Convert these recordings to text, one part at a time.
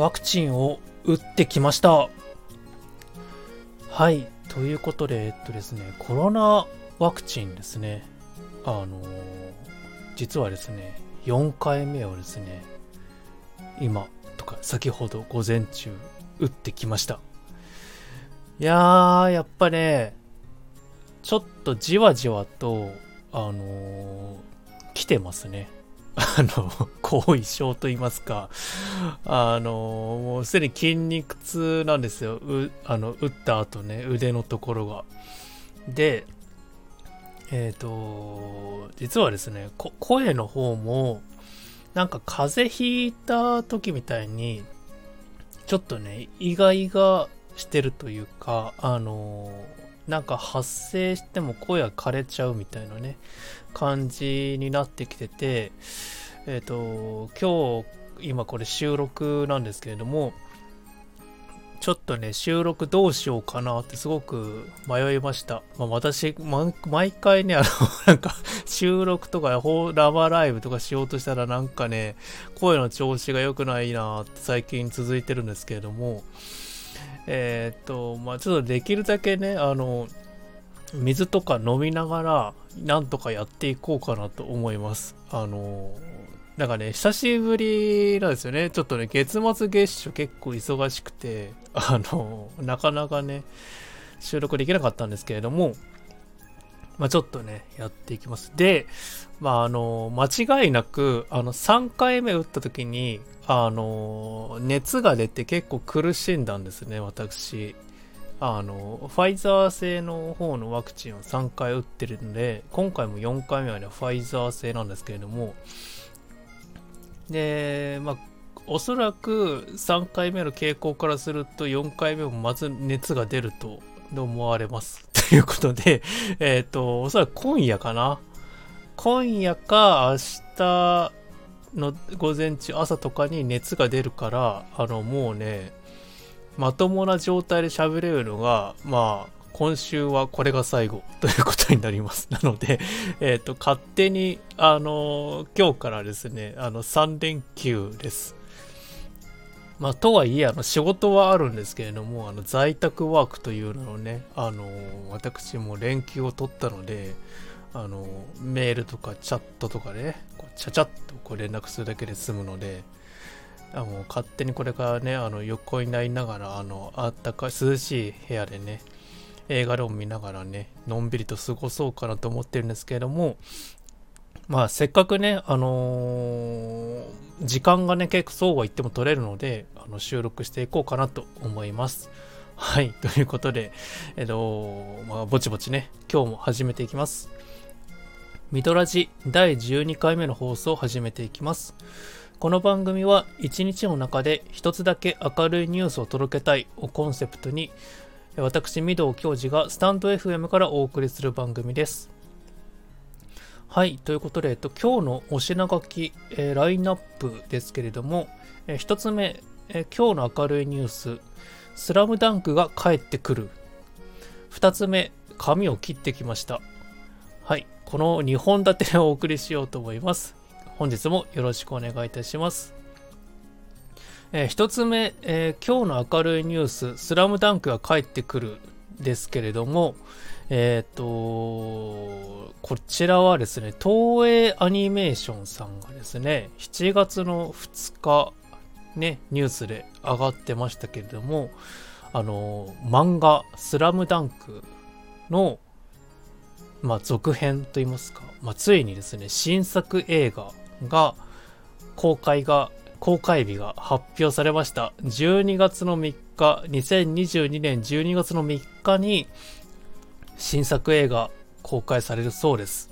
ワクチンを打ってきました。はい。ということでえっとですねコロナワクチンですね。あの実はですね4回目をですね今とか先ほど午前中打ってきました。いやーやっぱねちょっとじわじわとあのー、来てますね。あの、後遺症と言いますか、あの、もうすでに筋肉痛なんですよ。う、あの、打った後ね、腕のところが。で、えっ、ー、と、実はですね、声の方も、なんか風邪ひいた時みたいに、ちょっとね、意外がしてるというか、あの、なんか発声しても声が枯れちゃうみたいなね、感じになってきてて、えっ、ー、と、今日、今これ収録なんですけれども、ちょっとね、収録どうしようかなってすごく迷いました。まあ、私、ま、毎回ね、あの、なんか、収録とかラバーライブとかしようとしたらなんかね、声の調子が良くないなって最近続いてるんですけれども、えー、っと、まあ、ちょっとできるだけね、あの、水とか飲みながら、なんとかやっていこうかなと思います。あの、なんかね、久しぶりなんですよね。ちょっとね、月末月初結構忙しくて、あの、なかなかね、収録できなかったんですけれども、まあ、ちょっとね、やっていきます。で、まあ、あの、間違いなく、あの、3回目打った時に、あの、熱が出て結構苦しんだんですね、私。あの、ファイザー製の方のワクチンを3回打ってるんで、今回も4回目はね、ファイザー製なんですけれども、で、まあ、おそらく3回目の傾向からすると4回目もまず熱が出ると思われます。ということで、えっ、ー、と、おそらく今夜かな。今夜か明日の午前中、朝とかに熱が出るから、あの、もうね、まともな状態で喋れるのが、まあ、今週はこれが最後 ということになります。なので、えっ、ー、と、勝手に、あの、今日からですね、あの、3連休です。まあ、とはいえ、あの、仕事はあるんですけれども、あの、在宅ワークというのをね、あの、私も連休を取ったので、あの、メールとかチャットとかね、ちゃちゃっとこう連絡するだけで済むので、あの勝手にこれからね、あの横になりながら、あの、あったかい、涼しい部屋でね、映画でも見ながらね、のんびりと過ごそうかなと思ってるんですけれども、まあ、せっかくね、あのー、時間がね、結構そうは言っても取れるので、あの収録していこうかなと思います。はい、ということで、えっと、まあ、ぼちぼちね、今日も始めていきます。ミドラジ第12回目の放送を始めていきます。この番組は一日の中で一つだけ明るいニュースを届けたいをコンセプトに私、御堂教授がスタンド FM からお送りする番組です。はい、ということで、えっと、今日のお品書き、えー、ラインナップですけれども、えー、1つ目、えー、今日の明るいニュース、スラムダンクが帰ってくる。2つ目、髪を切ってきました。はい、この2本立てでお送りしようと思います。本日もよろしくお願いいたします。えー、1つ目、えー、今日の明るいニュース、スラムダンクが帰ってくるですけれども、えっ、ー、と、こちらはですね、東映アニメーションさんがですね、7月の2日、ね、ニュースで上がってましたけれども、あの、漫画、スラムダンクの、まあ、続編といいますか、まあ、ついにですね、新作映画が、公開が、公開日が発表されました。12月の3日、2022年12月の3日に、新作映画公開されるそうです。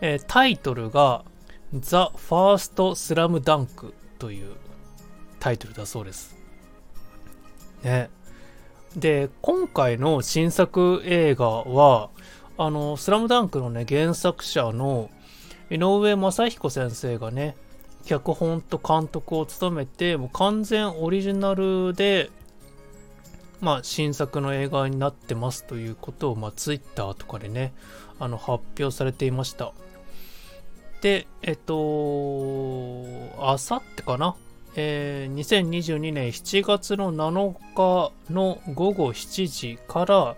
えー、タイトルが The First Slam Dunk というタイトルだそうです。ね。で、今回の新作映画は、あの、スラムダンクのね、原作者の井上正彦先生がね、脚本と監督を務めて、もう完全オリジナルでまあ、新作の映画になってますということを、まあ、ツイッターとかでね、あの、発表されていました。で、えっと、あさってかな？えー、2022年7月の7日の午後7時から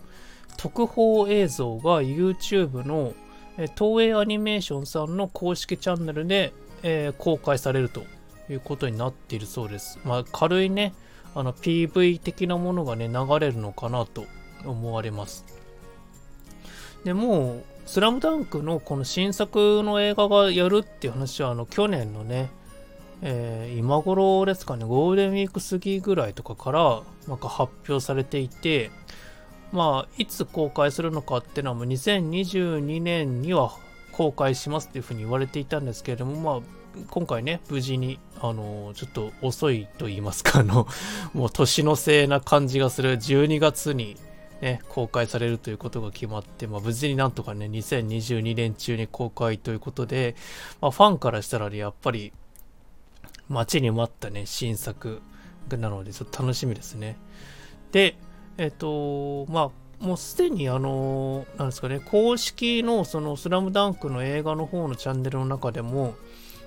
特報映像が YouTube の、東映アニメーションさんの公式チャンネルで、えー、公開されるということになっているそうです。まあ、軽いね、あの PV 的なものがね、流れるのかなと思われます。でもう、スラムダンクのこの新作の映画がやるっていう話は、あの、去年のね、えー、今頃ですかね、ゴールデンウィーク過ぎぐらいとかから、なんか発表されていて、まあ、いつ公開するのかっていうのはもう2022年には公開しますっていうふうに言われていたんですけれども、まあ、今回ね、無事に、あの、ちょっと遅いと言いますか、あの、もう年のせいな感じがする12月にね、公開されるということが決まって、まあ、無事になんとかね、2022年中に公開ということで、まあ、ファンからしたらね、やっぱり、待ちに待ったね、新作なので、ちょっと楽しみですね。で、えっ、と、まあ、もうすでにあの、なんですかね、公式のそのスラムダンクの映画の方のチャンネルの中でも、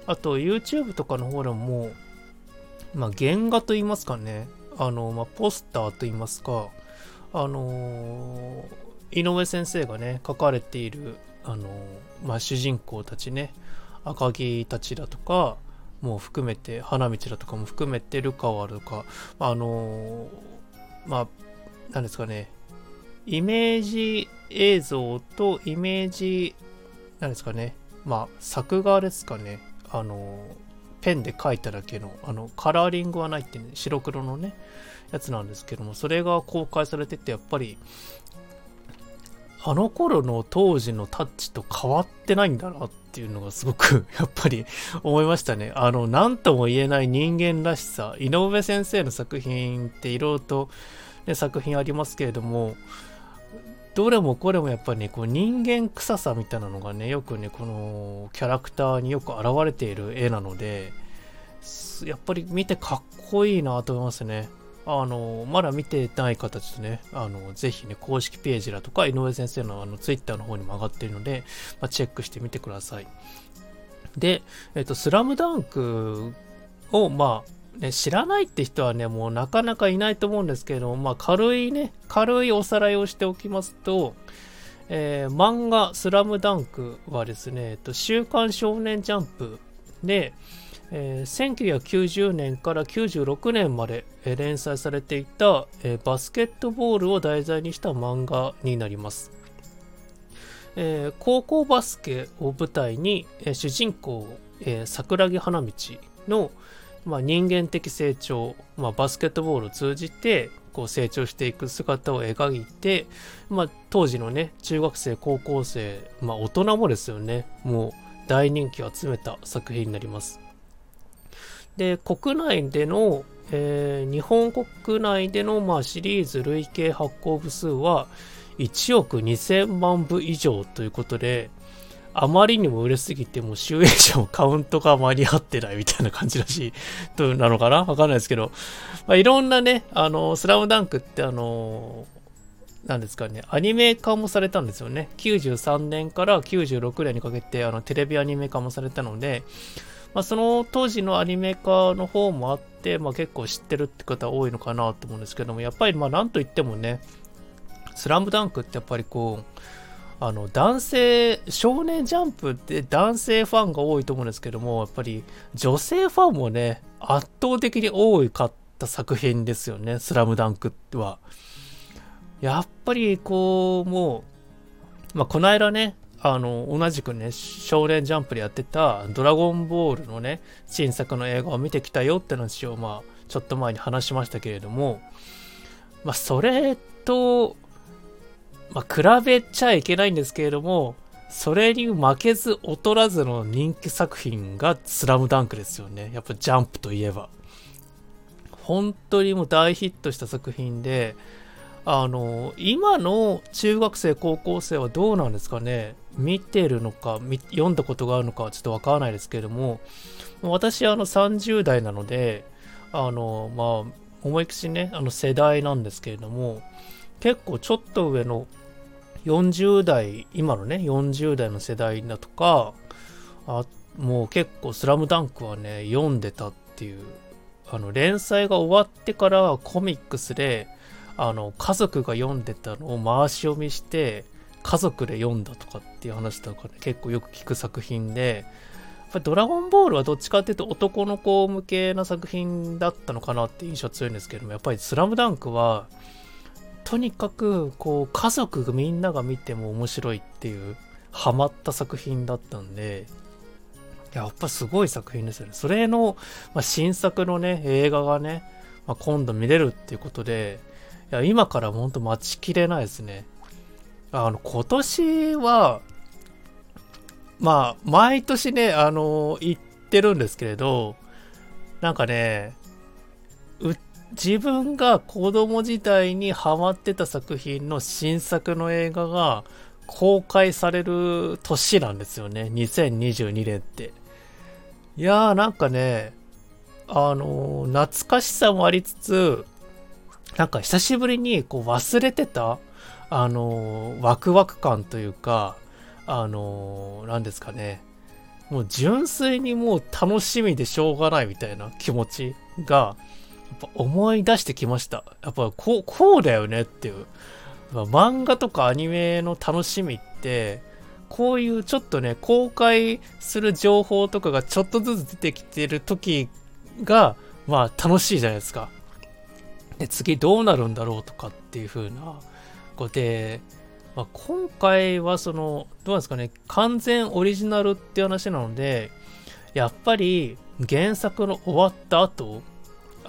あと YouTube とかの方でももう、まあ、原画と言いますかね、あの、まあ、ポスターと言いますか、あの井上先生がね、書かれている、あのまあ、主人公たちね、赤木たちだとか、もう含めて、花道だとかも含めて、ルカワとか、あのまあ、なんですかね、イメージ映像とイメージ、なんですかね、まあ、作画ですかね、あの、ペンで描いただけの、あの、カラーリングはないってね、白黒のね、やつなんですけども、それが公開されてて、やっぱり、あの頃の当時のタッチと変わってないんだなっていうのがすごく やっぱり思いましたね。あの、なんとも言えない人間らしさ、井上先生の作品っていろいろと、ね、作品ありますけれども、どれもこれもやっぱりね、こう人間臭さみたいなのがね、よくね、このキャラクターによく現れている絵なので、やっぱり見てかっこいいなと思いますね。あの、まだ見てない方ですね、あの、ぜひね、公式ページだとか、井上先生のあの、ツイッターの方にも上がっているので、まあ、チェックしてみてください。で、えっと、スラムダンクを、まあ、ね、知らないって人はね、もうなかなかいないと思うんですけれども、まあ、軽いね、軽いおさらいをしておきますと、えー、漫画スラムダンクはですね、えっと、週刊少年ジャンプで、えー、1990年から96年まで、えー、連載されていた、えー、バスケットボールを題材にした漫画になります。え高校バスケを舞台に、え主人公、え桜木花道の、まあ、人間的成長、まあ、バスケットボールを通じてこう成長していく姿を描いて、まあ、当時のね中学生高校生、まあ、大人もですよねもう大人気を集めた作品になります。で、国内での、えー、日本国内での、まあ、シリーズ累計発行部数は1億2000万部以上ということで、あまりにも売れすぎて、もう集英社もカウントが間に合ってないみたいな感じらしい、となのかな？わかんないですけど、まあ、いろんなね、あの、スラムダンクってあの、なんですかね、アニメ化もされたんですよね。93年から96年にかけて、あの、テレビアニメ化もされたので、まあ、その当時のアニメ化の方もあって、まあ、結構知ってるって方多いのかなと思うんですけども、やっぱりまあなんといってもね、スラムダンクってやっぱりこう、あの男性、少年ジャンプって男性ファンが多いと思うんですけども、やっぱり女性ファンもね、圧倒的に多かった作品ですよね、スラムダンクは。やっぱりこう、もう、まあ、この間ね、あの、同じくね、少年ジャンプでやってたドラゴンボールのね、新作の映画を見てきたよって話を、まあ、ちょっと前に話しましたけれども、まあ、それと、まあ、比べちゃいけないんですけれども、それに負けず劣らずの人気作品がスラムダンクですよね。やっぱジャンプといえば。本当にもう大ヒットした作品で、あの、今の中学生、高校生はどうなんですかね見てるのか、読んだことがあるのかはちょっとわからないですけれども、私、あの、30代なので、あの、まあ、思いきしね、あの、世代なんですけれども、結構ちょっと上の40代、今のね、40代の世代だとか、あもう結構スラムダンクはね、読んでたっていう、あの連載が終わってからコミックスであの家族が読んでたのを回し読みして家族で読んだとかっていう話とかね結構よく聞く作品でやっぱドラゴンボールはどっちかっていうと男の子向けな作品だったのかなって印象強いんですけどもやっぱりスラムダンクはとにかくこう家族みんなが見ても面白いっていうハマった作品だったんでやっぱすごい作品ですよね。それの、まあ、新作のね、映画がね、まあ、今度見れるっていうことで、いや今からほんと待ちきれないですね。あの、今年は、まあ、毎年ね、あの、言ってるんですけれど、なんかね、自分が子供時代にハマってた作品の新作の映画が公開される年なんですよね。2022年って。いやーなんかね、あのー、懐かしさもありつつ、なんか久しぶりにこう忘れてた、あのー、ワクワク感というか、あのー、何ですかね。もう純粋にもう楽しみでしょうがないみたいな気持ちが、やっぱ思い出してきました。やっぱこう、こうだよねっていう。漫画とかアニメの楽しみって、こういうちょっとね、公開する情報とかがちょっとずつ出てきてる時が、まあ楽しいじゃないですか。で、次どうなるんだろうとかっていう風な、こうで、まあ、今回はその、どうなんですかね、完全オリジナルって話なので、やっぱり原作の終わった後、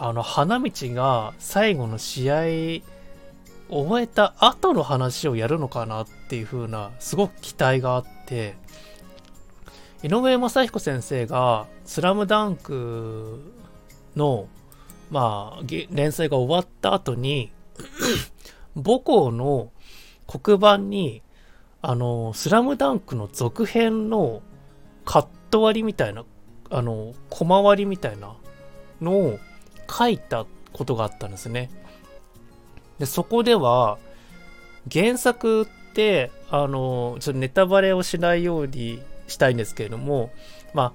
あの、花道が最後の試合終えた後の話をやるのかなっていう風な、すごく期待があって、井上正彦先生が、スラムダンクの、まあ、連載が終わった後に 母校の黒板に、あの、スラムダンクの続編のカット割りみたいな、あの、小回りみたいなのを書いたことがあったんですね。で、そこでは、原作って、あの、ちょっとネタバレをしないようにしたいんですけれども、ま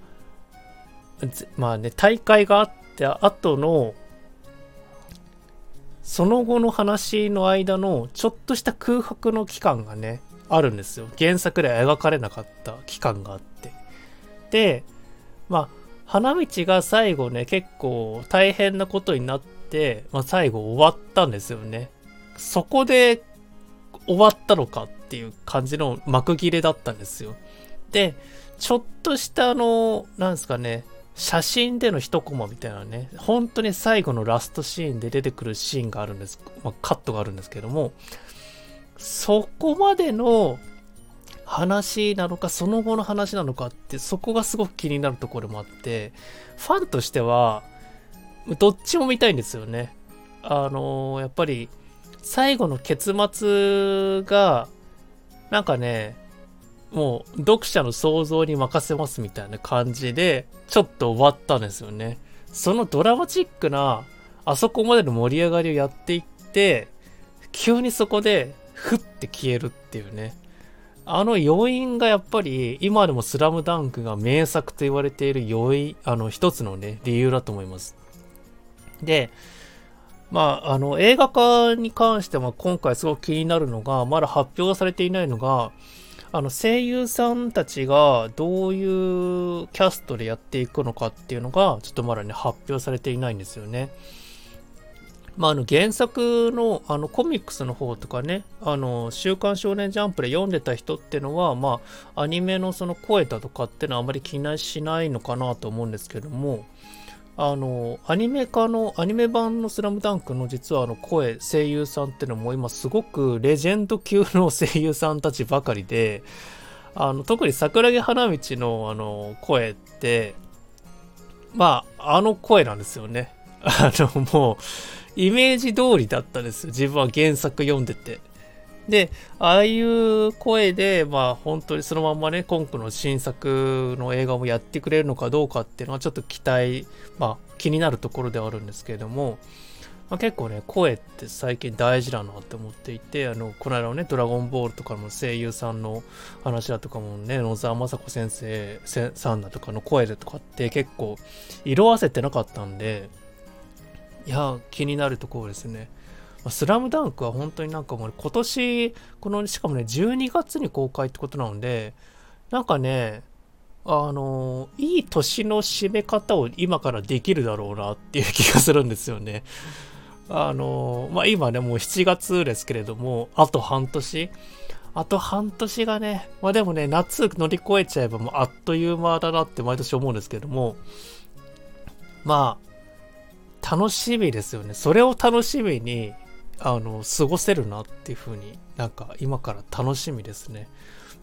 あ、まあね、大会があって後の、その後の話の間のちょっとした空白の期間がね、あるんですよ。原作では描かれなかった期間があって。で、まあ、花道が最後ね、結構大変なことになって、まあ、最後終わったんですよね。そこで終わったのかっていう感じの幕切れだったんですよ。で、ちょっとしたあの、なんですかね、写真での一コマみたいなね、本当に最後のラストシーンで出てくるシーンがあるんです。まあ、カットがあるんですけども、そこまでの話なのか、その後の話なのかって、そこがすごく気になるところもあって、ファンとしては、どっちも見たいんですよね。あのー、やっぱり、最後の結末が、なんかね、もう読者の想像に任せますみたいな感じで、ちょっと終わったんですよね。そのドラマチックな、あそこまでの盛り上がりをやっていって、急にそこで、ふって消えるっていうね。あの要因がやっぱり、今でもスラムダンクが名作と言われている要因、あの、一つのね、理由だと思います。で、まあ、あの、映画化に関しては今回すごく気になるのが、まだ発表されていないのが、あの、声優さんたちがどういうキャストでやっていくのかっていうのが、ちょっとまだね、発表されていないんですよね。まあ、あの、原作の、あの、コミックスの方とかね、あの、週刊少年ジャンプで読んでた人っていうのは、まあ、アニメのその声だとかっていうのはあまり気にしないのかなと思うんですけども、あの、アニメ化の、アニメ版のスラムダンクの実はあの声、声優さんっていうのも今すごくレジェンド級の声優さんたちばかりで、あの、特に桜木花道のあの声って、まあ、あの声なんですよね。あの、もう、イメージ通りだったですよ。自分は原作読んでて。で、ああいう声で、まあ本当にそのまんまね、今回の新作の映画もやってくれるのかどうかっていうのはちょっと期待、まあ気になるところではあるんですけれども、まあ、結構ね、声って最近大事だなって思っていて、あの、この間のね、ドラゴンボールとかの声優さんの話だとかもね、野沢雅子先生さんだとかの声でとかって結構色あせてなかったんで、いや、気になるところですね。スラムダンクは本当になんかもう今年、この、しかもね、12月に公開ってことなので、なんかね、あの、いい年の締め方を今からできるだろうなっていう気がするんですよね。あの、まあ、今ね、もう7月ですけれども、あと半年。あと半年がね、まあでもね、夏乗り越えちゃえばもうあっという間だなって毎年思うんですけども、まあ、楽しみですよね。それを楽しみに、あの、過ごせるなっていう風になんか今から楽しみですね。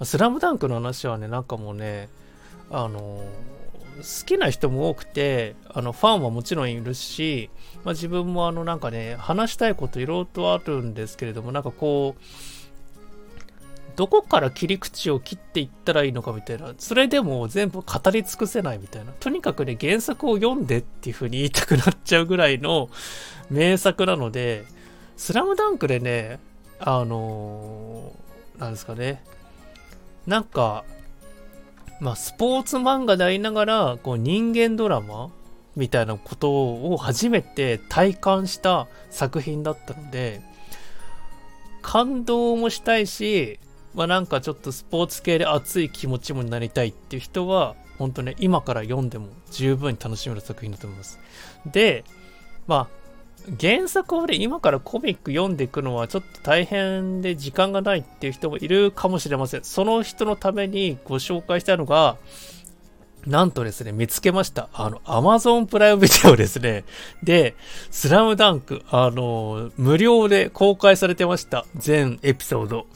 スラムダンクの話はね、なんかもうね、あの好きな人も多くてあのファンはもちろんいるし、まあ、自分もあのなんかね話したいこといろいろとあるんですけれどもなんかこうどこから切り口を切っていったらいいのかみたいな。それでも全部語り尽くせないみたいな。とにかくね原作を読んでっていう風に言いたくなっちゃうぐらいの名作なので「スラムダンクでねあのー、なんですかね。なんかまあ、スポーツ漫画でありながら、こう人間ドラマみたいなことを初めて体感した作品だったので、感動もしたいし、まあなんかちょっとスポーツ系で熱い気持ちもなりたいっていう人は、本当ね、今から読んでも十分に楽しめる作品だと思います。で、まあ、原作をね、今からコミック読んでいくのはちょっと大変で時間がないっていう人もいるかもしれません。その人のためにご紹介したのが、なんとですね、見つけました。あの、アマゾンプライムビデオですね。で、スラムダンク、あの、無料で公開されてました。全エピソード。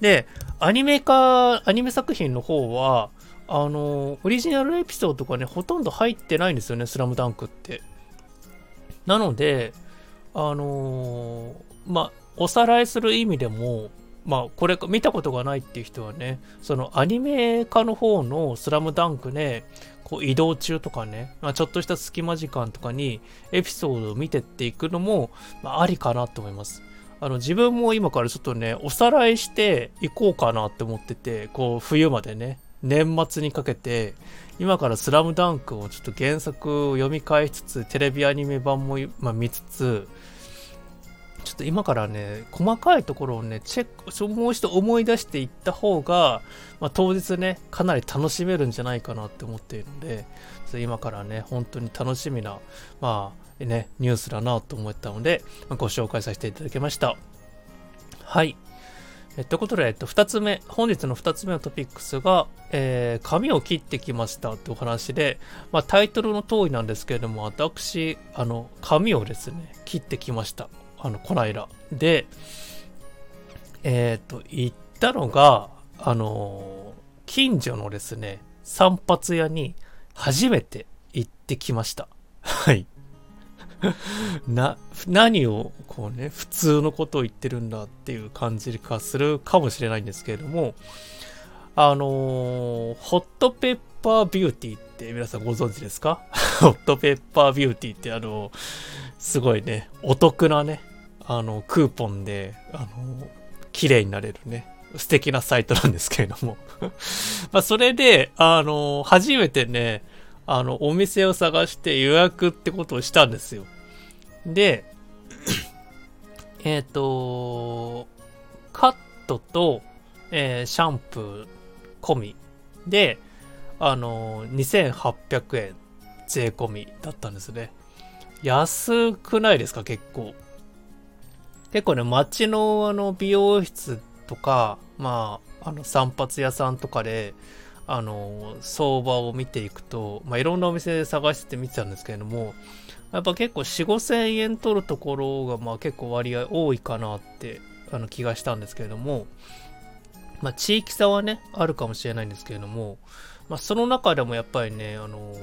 で、アニメ化、アニメ作品の方は、あの、オリジナルエピソードがね、ほとんど入ってないんですよね、スラムダンクって。なので、あのー、まあ、おさらいする意味でも、まあ、これ見たことがないっていう人はね、そのアニメ化の方のスラムダンクで、こう移動中とかね、まあ、ちょっとした隙間時間とかにエピソードを見てっていくのも、まあ、ありかなと思います。あの自分も今からちょっとね、おさらいしていこうかなって思ってて、こう冬までね、年末にかけて、今からスラムダンクをちょっと原作を読み返しつつ、テレビアニメ版も、まあ、見つつ、ちょっと今からね、細かいところをね、チェック、もう一度思い出していった方が、まあ、当日ね、かなり楽しめるんじゃないかなって思っているので、今からね、本当に楽しみな、まあ、ね、ニュースだなと思ったので、まあ、ご紹介させていただきました。はい。えということで、えっと、2つ目、本日の2つ目のトピックスが、えー、髪を切ってきましたってお話で、まあ、タイトルの通りなんですけれども、私、あの、髪をですね、切ってきました。あの、こないだ。で、えっ、と、行ったのが、あの、近所のですね、散髪屋に初めて行ってきました。はい。な、何をこうね、普通のことを言ってるんだっていう感じがするかもしれないんですけれども、あのー、ホットペッパービューティーって皆さんご存知ですか？ホットペッパービューティーってあのすごいね、お得なね、あの、クーポンで、あの綺麗になれるね、素敵なサイトなんですけれども。まあ、それで、あの初めてね、あの、お店を探して予約ってことをしたんですよ。で、えっと、カットと、えー、シャンプー込みで、あの2800円税込みだったんですね。安くないですか結構。結構ね、街のあの美容室とか、まあ、あの散髪屋さんとかで、あの、相場を見ていくと、まあ、いろんなお店探してて見てたんですけれども、やっぱ結構4、5千円取るところが、まあ結構割合多いかなって、あの気がしたんですけれども、まあ地域差はね、あるかもしれないんですけれども、まあその中でもやっぱりね、あの、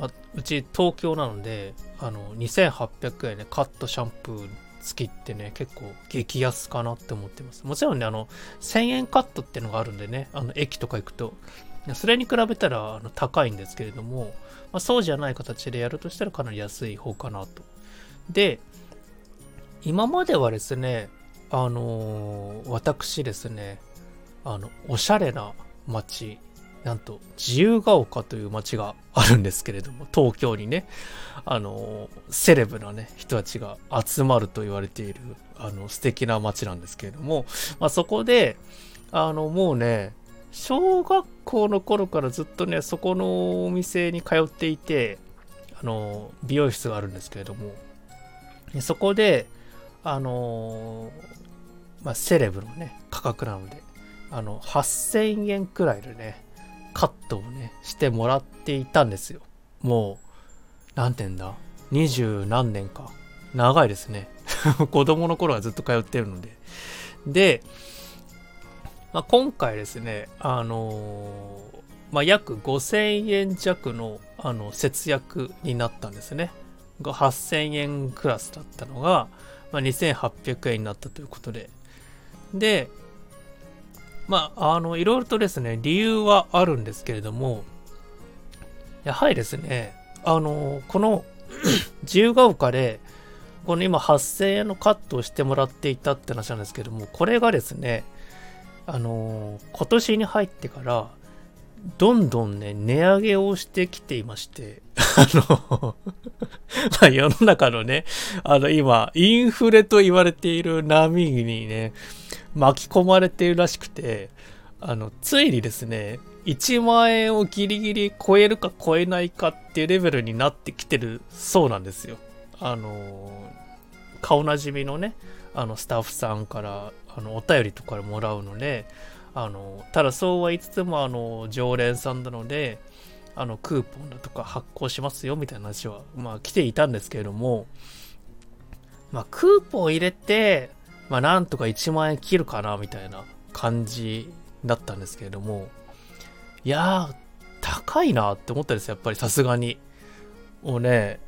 まあ、うち東京なので、あの、2800円ね、カットシャンプー付きってね、結構激安かなって思ってます。もちろんね、あの、1000円カットってのがあるんでね、あの、駅とか行くと、それに比べたらあの高いんですけれども、まあ、そうじゃない形でやるとしたらかなり安い方かなと。で、今まではですね、あのー、私ですね、あの、おしゃれな街なんと自由が丘という街があるんですけれども、東京にね、あの、セレブなね、人たちが集まると言われている、あの、素敵な街なんですけれども、まあ、そこで、あの、もうね、小学校の頃からずっとね、そこのお店に通っていて、あの、美容室があるんですけれども、そこで、あのまあ、セレブのね、価格なので、あの、8000円くらいでね、カットをね、してもらっていたんですよ。もう、なんて言うんだ？二十何年か。長いですね。子供の頃はずっと通ってるので。で、まあ、今回ですね、あのー、まあ、約5000円弱のあの節約になったんですね。8000円クラスだったのが、まあ、2800円になったということで。で、まあ、あの、いろいろとですね、理由はあるんですけれども、やはりですね、あの、この 自由が丘で、この今8000円のカットをしてもらっていたって話なんですけども、これがですね、あの、今年に入ってから、どんどんね、値上げをしてきていまして、あの まあ世の中のね、あの今、インフレと言われている波にね、巻き込まれているらしくて、あの、ついにですね、1万円をギリギリ超えるか超えないかっていうレベルになってきてるそうなんですよ。あの、顔なじみのね、あの、スタッフさんから、あの、お便りとかもらうので、あの、ただそうは言いつつも、あの、常連さんなので、あの、クーポンだとか発行しますよみたいな話は、まあ来ていたんですけれども、まあクーポン入れて、まあなんとか1万円切るかなみたいな感じだったんですけれども、いやー、高いなって思ったんですよ、やっぱりさすがに。もうね、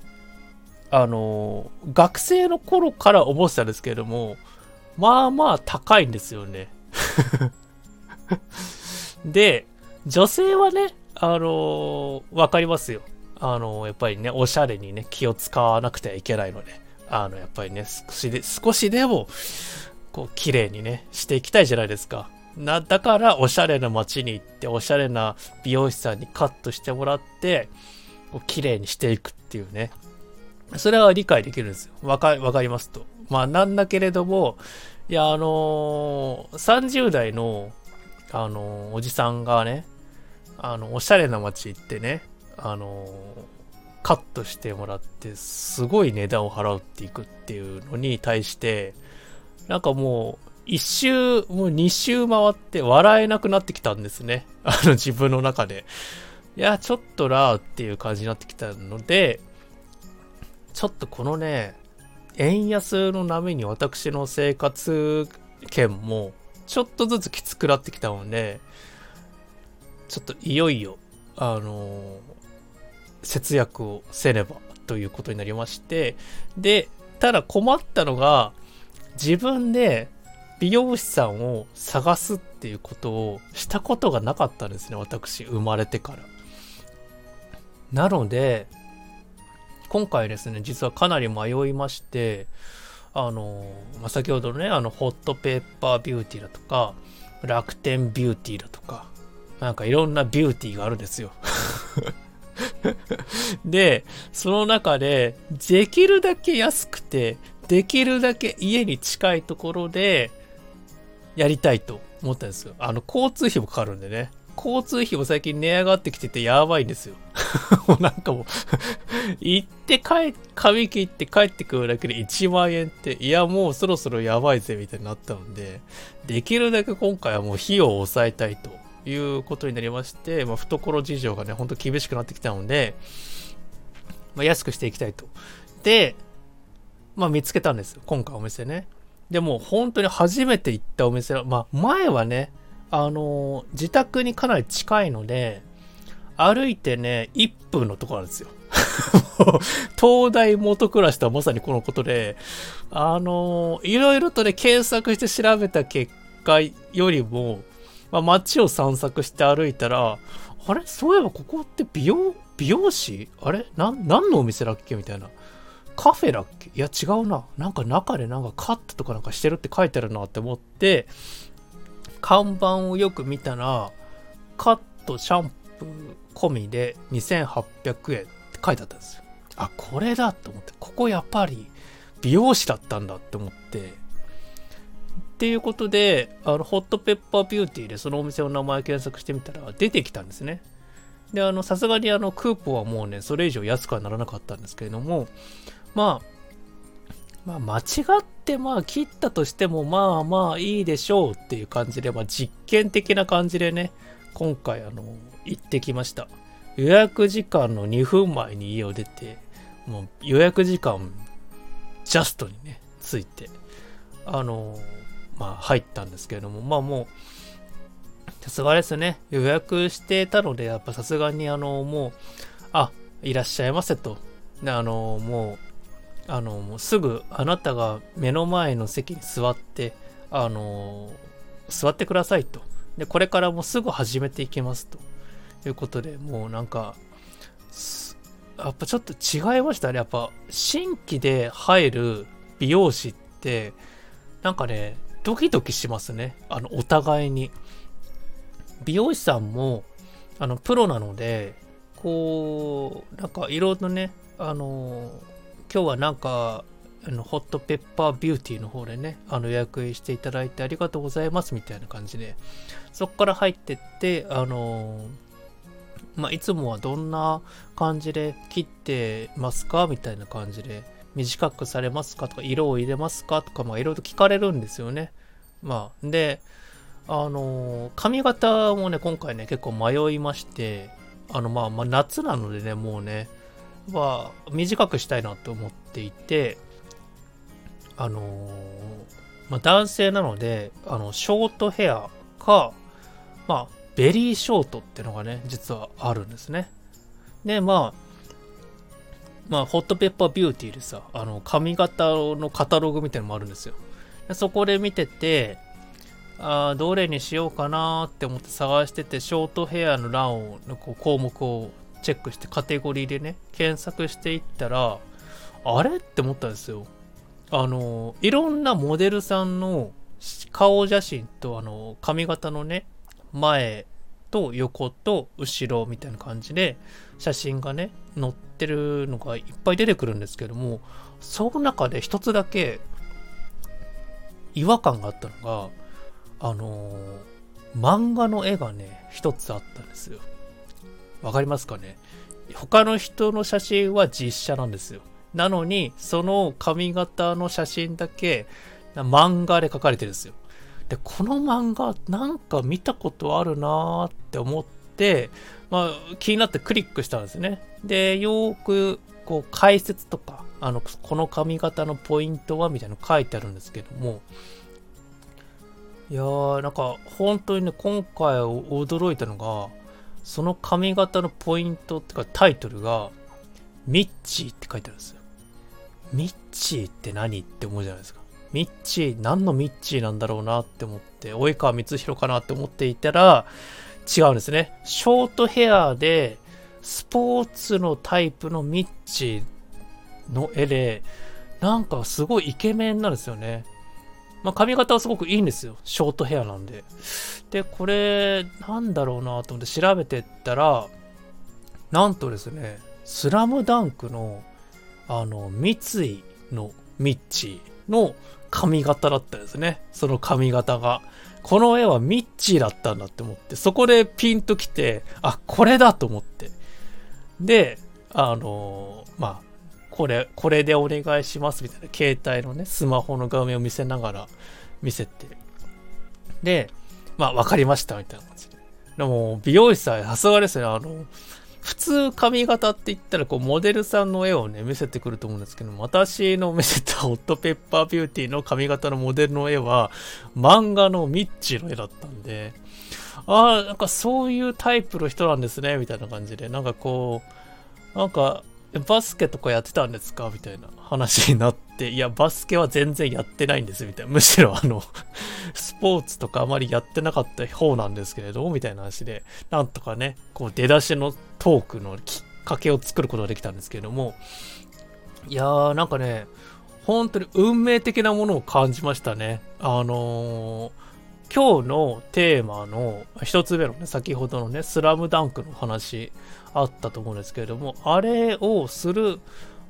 あの、学生の頃から思ってたんですけれども、まあまあ高いんですよね。で、女性はね、あのー、わかりますよ。あのー、やっぱりね、おしゃれにね、気を使わなくてはいけないので。あの、やっぱりね、少しで、少しでも、こう、綺麗にね、していきたいじゃないですか。な、だから、おしゃれな街に行って、おしゃれな美容師さんにカットしてもらって、こう綺麗にしていくっていうね。それは理解できるんですよ。わか、わかりますと。まあ、なんだけれども、いや、あのー、30代の、あの、おじさんがね、あの、おしゃれな街行ってね、あのカットしてもらってすごい値段を払っていくっていうのに対してなんかもう一周もう二周回って笑えなくなってきたんですね。あの自分の中で。いやちょっとらーっていう感じになってきたのでちょっとこのね円安の波に私の生活圏もちょっとずつきつくなってきたのでちょっといよいよあの節約をせねばということになりまして、で、ただ困ったのが、自分で美容師さんを探すっていうことをしたことがなかったんですね、私、生まれてから。なので、今回ですね、実はかなり迷いまして、あの、まあ、先ほどのね、あの、ホットペーパービューティーだとか、楽天ビューティーだとか、なんかいろんなビューティーがあるんですよ。で、その中で、できるだけ安くて、できるだけ家に近いところで、やりたいと思ったんですよ。あの、交通費もかかるんでね。交通費も最近値上がってきててやばいんですよ。もうなんかもう 行って帰、髪切って帰ってくるだけで1万円って、いやもうそろそろやばいぜみたいになったので、できるだけ今回はもう費用を抑えたいということになりまして、まあ、懐事情がね、ほんと厳しくなってきたので、まあ、安くしていきたいと。で、まあ、見つけたんです。今回お店ね。でも、本当に初めて行ったお店まあ、前はね、あの、自宅にかなり近いので、歩いてね、1分のところなんですよ。東大元暮らしとはまさにこのことで、あの、いろいろとね、検索して調べた結果よりも、まあ、街を散策して歩いたら、あれ？そういえばここって美容、美容師？あれ？な、何のお店だっけみたいな。カフェだっけ？いや違うな。なんか中でなんかカットとかなんかしてるって書いてあるなって思って、看板をよく見たら、カッとシャンプー込みで2800円って書いてあったんですよ。あ、これだと思って、ここやっぱり美容師だったんだって思って、っていうことで、あの、ホットペッパービューティーでそのお店の名前検索してみたら出てきたんですね。で、あの、さすがにあの、クーポンはもうね、それ以上安くはならなかったんですけれども、まあ、まあ、間違ってまあ切ったとしてもまあまあいいでしょうっていう感じで、まあ実験的な感じでね、今回あの、行ってきました。予約時間の2分前に家を出て、もう予約時間ジャストにね、ついて、あの、まあ入ったんですけれども、まあもう、さすがですね、予約してたので、やっぱさすがにあの、もう、あ、いらっしゃいませと。あの、もう、あの、もうすぐあなたが目の前の席に座って、あの、座ってくださいと。で、これからもすぐ始めていきますということで、もうなんか、やっぱちょっと違いましたね。やっぱ新規で入る美容師って、なんかね、ドキドキしますね。あの、お互いに。美容師さんも、あの、プロなので、こう、なんかいろいろね、あの今日はなんか、あのホットペッパービューティーの方でね、あの予約していただいてありがとうございますみたいな感じで、そこから入ってって、あのまあ、いつもはどんな感じで切ってますかみたいな感じで、短くされますかとか、色を入れますかとか、まあ、いろいろ聞かれるんですよね。まあ、で、あの髪型もね、今回ね、結構迷いまして、あの、まあ、まあ、夏なのでね、もうね、は短くしたいなと思っていて、あのー、まあ、男性なので、あの、ショートヘアか、まあ、ベリーショートってのがね、実はあるんですね。で、まあ、まあ、ホットペッパービューティーでさ、あの、髪型のカタログみたいなのもあるんですよ。でそこで見てて、あどれにしようかなって思って探してて、ショートヘアの欄を、こう項目をチェックしてカテゴリーでね、検索していったら、あれって思ったんですよ。あの、いろんなモデルさんの顔写真と、あの、髪型のね、前と横と後ろみたいな感じで写真がね、載ってるのがいっぱい出てくるんですけども、その中で一つだけ違和感があったのが、あの漫画の絵がね、一つあったんですよ。わかりますかね？他の人の写真は実写なんですよ。なのに、その髪型の写真だけ漫画で描かれてるんですよ。で、この漫画なんか見たことあるなーって思って、まあ気になってクリックしたんですね。で、よーくこう解説とか、あの、この髪型のポイントはみたいなの書いてあるんですけども、いやー、なんか本当にね、今回驚いたのが、その髪型のポイントってかタイトルが、ミッチーって書いてあるんですよ。ミッチーって何って思うじゃないですか。ミッチー、何のミッチーなんだろうなって思って、及川光弘かなって思っていたら、違うんですね。ショートヘアで、スポーツのタイプのミッチーの絵で、なんかすごいイケメンなんですよね。まあ、髪型はすごくいいんですよ。ショートヘアなんで。で、これ、なんだろうなと思って調べてったら、なんとですね、スラムダンクの、あの、三井のミッチーの髪型だったんですね。その髪型が。この絵はミッチーだったんだって思って、そこでピンときて、あ、これだと思って。で、あのまあ、これ、これでお願いしますみたいな、携帯のね、スマホの画面を見せながら見せて、で、まあ、わかりましたみたいな感じで。でも、美容師さん、さすがですね、あの、普通髪型って言ったら、こう、モデルさんの絵をね、見せてくると思うんですけど、私の見せたホットペッパービューティーの髪型のモデルの絵は、漫画のミッチーの絵だったんで、ああ、なんかそういうタイプの人なんですね、みたいな感じで、なんかこう、なんか、バスケとかやってたんですか？みたいな話になって、いや、バスケは全然やってないんです、みたいな。むしろあの、スポーツとかあまりやってなかった方なんですけれど、みたいな話で、なんとかね、こう出だしのトークのきっかけを作ることができたんですけれども、いやー、なんかね、本当に運命的なものを感じましたね。あのー、今日のテーマの一つ目のね、先ほどのね、スラムダンクの話あったと思うんですけれども、あれをする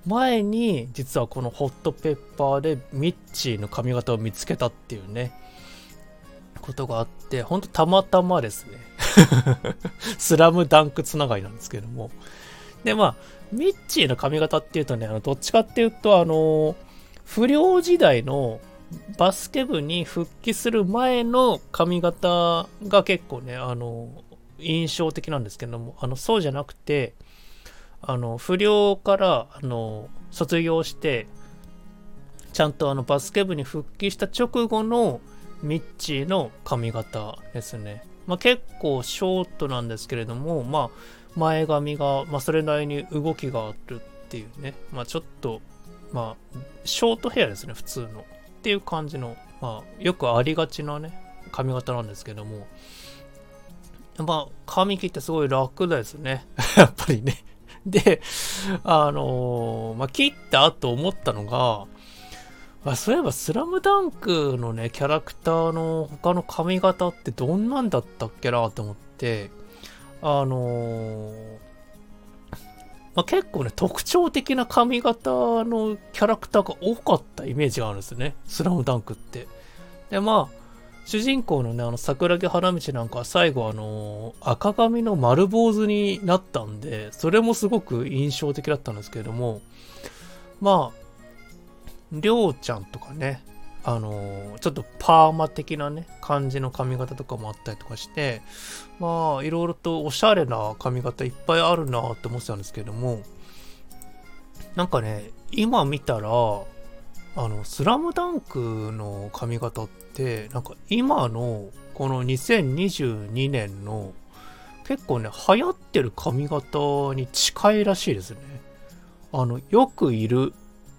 前に、実はこのホットペッパーでミッチーの髪型を見つけたっていうね、ことがあって、ほんとたまたまですね。スラムダンクつながりなんですけども。で、まあ、ミッチーの髪型っていうとね、あのどっちかっていうと、あの、不良時代のバスケ部に復帰する前の髪型が結構ね、あの、印象的なんですけども、あの、そうじゃなくて、あの、不良から、あの、卒業して、ちゃんとあの、バスケ部に復帰した直後のミッチーの髪型ですね。まあ、結構ショートなんですけれども、まあ、前髪が、まあ、それなりに動きがあるっていうね、まあ、ちょっと、まあ、ショートヘアですね、普通の。っていう感じの、まあ、よくありがちなね、髪型なんですけども、まあ、髪切ってすごい楽ですね。やっぱりね。で、あのー、まあ、切った後思ったのが、あそういえば、スラムダンクのね、キャラクターの他の髪型ってどんなんだったっけなと思って、あのー、まあ、結構ね、特徴的な髪型のキャラクターが多かったイメージがあるんですね。スラムダンクって。で、まあ、主人公のね、あの、桜木花道なんかは最後あの、赤髪の丸坊主になったんで、それもすごく印象的だったんですけれども、まあ、りょうちゃんとかね、あの、ちょっとパーマ的なね、感じの髪型とかもあったりとかして、まあ、いろいろとおしゃれな髪型いっぱいあるなって思ってたんですけども、なんかね、今見たら、あの、スラムダンクの髪型って、なんか今のこの2022年の結構ね、流行ってる髪型に近いらしいですね。あの、よくいる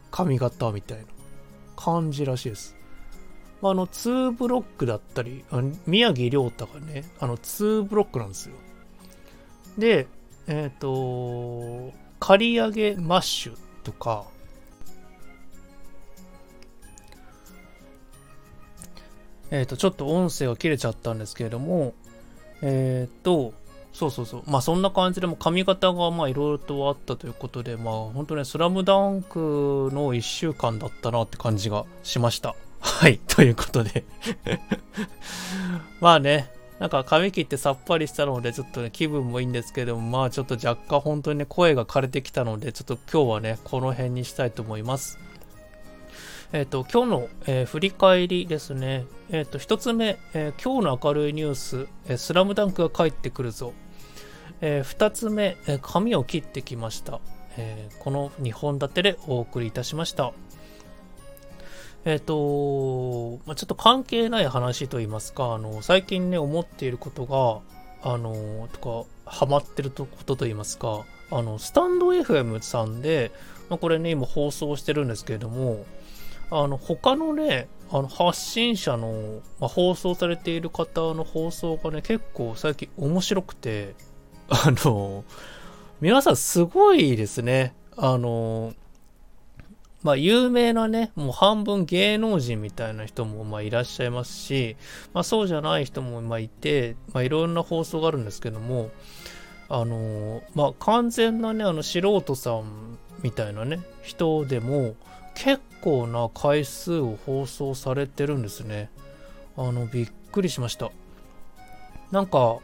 髪型みたいな感じらしいです。あの、2ブロックだったり、あの宮城亮太がね、あの、2ブロックなんですよ。で、えっ、ー、と、刈り上げマッシュとか、えっ、ー、と、ちょっと音声が切れちゃったんですけれども、えっ、ー、と、そうそうそう。まあそんな感じでも髪型がまあいろいろとあったということで、まあ本当ね、スラムダンクの1週間だったなって感じがしました。はい。ということで まあね、なんか髪切ってさっぱりしたので、ちょっとね、気分もいいんですけども、まあちょっと若干本当にね、声が枯れてきたので、ちょっと今日はね、この辺にしたいと思います。えっ、ー、と、今日の、えー、振り返りですね。えっ、ー、と、一つ目、え今日の明るいニュース、えスラムダンクが帰ってくるぞ。え2つ目、え髪を切ってきました。えこの2本立てでお送りいたしました。えっ、と、まあ、ちょっと関係ない話と言いますか、あの、最近ね、思っていることが、あの、とか、ハマってることと言いますか、あの、スタンド FM さんで、まあ、これね、今放送してるんですけれども、あの、他のね、あの、発信者の、まあ、放送されている方の放送がね、結構最近面白くて、あの、皆さんすごいですね。あの、まあ、有名なね、もう半分芸能人みたいな人もまあいらっしゃいますし、まあ、そうじゃない人もまあいて、まあ、いろんな放送があるんですけども、あの、まあ、完全なね、あの素人さんみたいなね、人でも結構な回数を放送されてるんですね。あの、びっくりしました。なんか、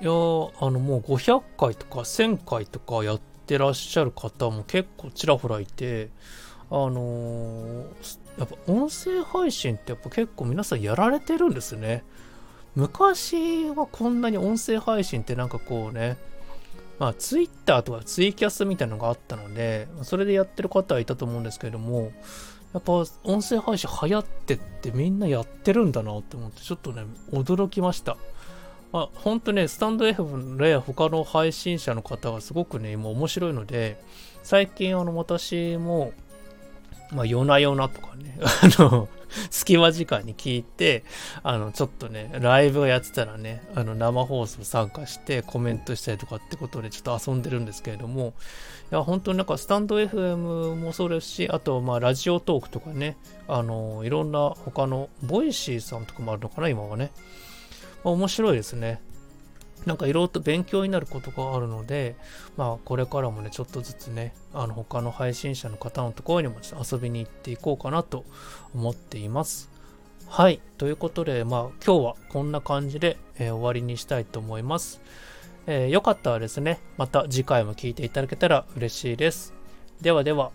いやあのもう500回とか1000回とかやってらっしゃる方も結構ちらほらいて、あのー、やっぱ音声配信ってやっぱ結構皆さんやられてるんですね。昔はこんなに音声配信ってなんかこうね、まあツイッターとかツイキャスみたいなのがあったので、それでやってる方はいたと思うんですけれども、やっぱ音声配信流行ってってみんなやってるんだなって思ってちょっとね、驚きました。まあ、本当ね、スタンド F で他の配信者の方がすごくね、今面白いので、最近あの私も、まあ、夜な夜なとかね、あの、隙間時間に聞いて、あの、ちょっとね、ライブをやってたらね、あの、生放送参加してコメントしたりとかってことでちょっと遊んでるんですけれども、いや、本当になんかスタンド FM もそうですし、あと、まあ、ラジオトークとかね、あの、いろんな他の、ボイシーさんとかもあるのかな、今はね。まあ、面白いですね。なんかいろいろと勉強になることがあるので、まあこれからもね、ちょっとずつね、あの他の配信者の方のところにもちょっと遊びに行っていこうかなと思っています。はい。ということで、まあ今日はこんな感じで、えー、終わりにしたいと思います。えー、よかったらですね、また次回も聴いていただけたら嬉しいです。ではでは。